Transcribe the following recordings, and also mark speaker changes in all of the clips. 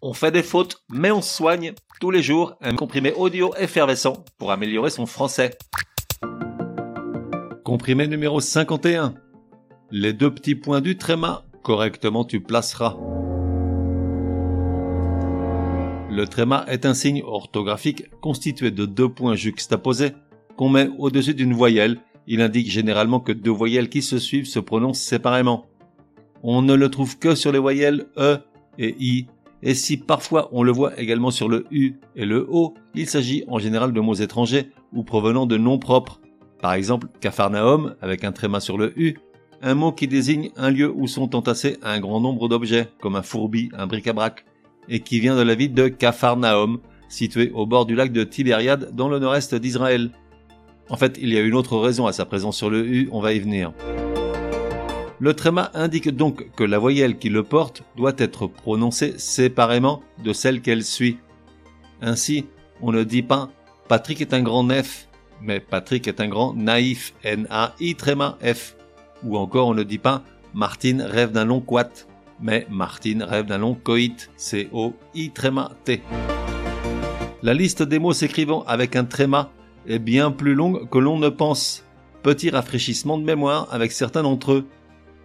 Speaker 1: On fait des fautes, mais on soigne tous les jours un comprimé audio effervescent pour améliorer son français. Comprimé numéro 51. Les deux petits points du tréma, correctement tu placeras. Le tréma est un signe orthographique constitué de deux points juxtaposés qu'on met au-dessus d'une voyelle. Il indique généralement que deux voyelles qui se suivent se prononcent séparément. On ne le trouve que sur les voyelles E et I et si parfois on le voit également sur le U et le O, il s'agit en général de mots étrangers ou provenant de noms propres. Par exemple, Capharnaüm avec un tréma sur le U, un mot qui désigne un lieu où sont entassés un grand nombre d'objets, comme un fourbi, un bric-à-brac, et qui vient de la ville de Capharnaüm, située au bord du lac de Tibériade dans le nord-est d'Israël. En fait, il y a une autre raison à sa présence sur le U, on va y venir. Le tréma indique donc que la voyelle qui le porte doit être prononcée séparément de celle qu'elle suit. Ainsi, on ne dit pas Patrick est un grand nef, mais Patrick est un grand naïf, N-A-I tréma F. Ou encore on ne dit pas Martine rêve d'un long quat, mais Martine rêve d'un long coït, C-O-I tréma T. La liste des mots s'écrivant avec un tréma est bien plus longue que l'on ne pense. Petit rafraîchissement de mémoire avec certains d'entre eux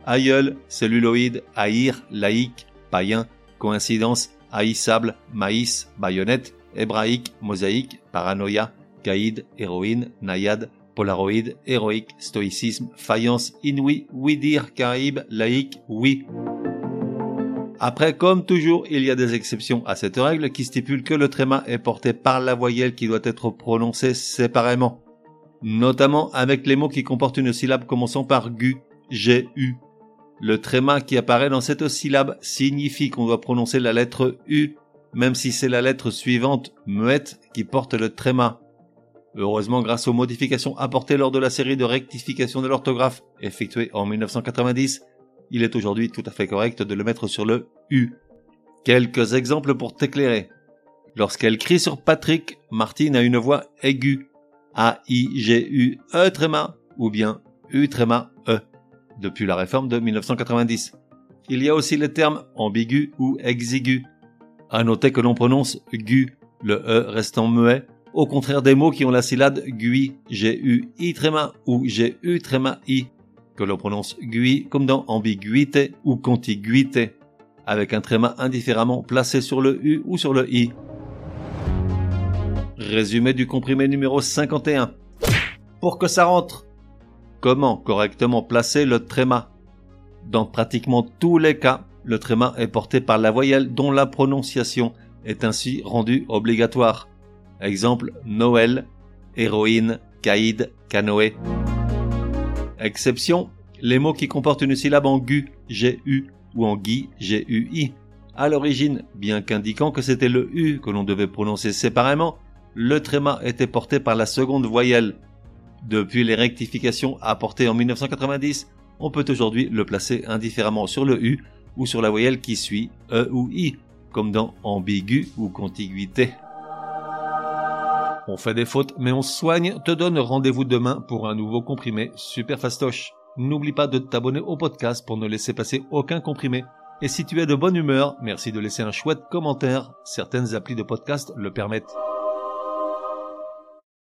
Speaker 1: aïeul, celluloïde, haïr, laïque, païen, coïncidence, haïssable, maïs, baïonnette, hébraïque, mosaïque, paranoïa, caïd, héroïne, naïade, polaroïde, héroïque, stoïcisme, faïence, inouï, oui dire, caraïbe, laïque, oui. Après, comme toujours, il y a des exceptions à cette règle qui stipule que le tréma est porté par la voyelle qui doit être prononcée séparément. Notamment avec les mots qui comportent une syllabe commençant par gu, G-U, le tréma qui apparaît dans cette syllabe signifie qu'on doit prononcer la lettre U, même si c'est la lettre suivante, muette, qui porte le tréma. Heureusement, grâce aux modifications apportées lors de la série de rectification de l'orthographe effectuée en 1990, il est aujourd'hui tout à fait correct de le mettre sur le U. Quelques exemples pour t'éclairer. Lorsqu'elle crie sur Patrick, Martine a une voix aiguë. A-I-G-U-E tréma ou bien U tréma E depuis la réforme de 1990. Il y a aussi les termes ambigu ou exigu. À noter que l'on prononce gu, le e restant muet, au contraire des mots qui ont la syllabe gui, G-U-I tréma ou G-U tréma I, que l'on prononce gui comme dans ambiguïté ou contiguïté, avec un tréma indifféremment placé sur le U ou sur le I. Résumé du comprimé numéro 51. Pour que ça rentre, Comment correctement placer le tréma Dans pratiquement tous les cas, le tréma est porté par la voyelle dont la prononciation est ainsi rendue obligatoire. Exemple Noël, héroïne, caïd, canoë. Exception, les mots qui comportent une syllabe en gu, G-U, ou en gui, G-U-I. À l'origine, bien qu'indiquant que c'était le U que l'on devait prononcer séparément, le tréma était porté par la seconde voyelle, depuis les rectifications apportées en 1990, on peut aujourd'hui le placer indifféremment sur le U ou sur la voyelle qui suit E ou I, comme dans ambigu ou contiguïté. On fait des fautes, mais on soigne, te donne rendez-vous demain pour un nouveau comprimé super fastoche. N'oublie pas de t'abonner au podcast pour ne laisser passer aucun comprimé. Et si tu es de bonne humeur, merci de laisser un chouette commentaire. Certaines applis de podcast le permettent.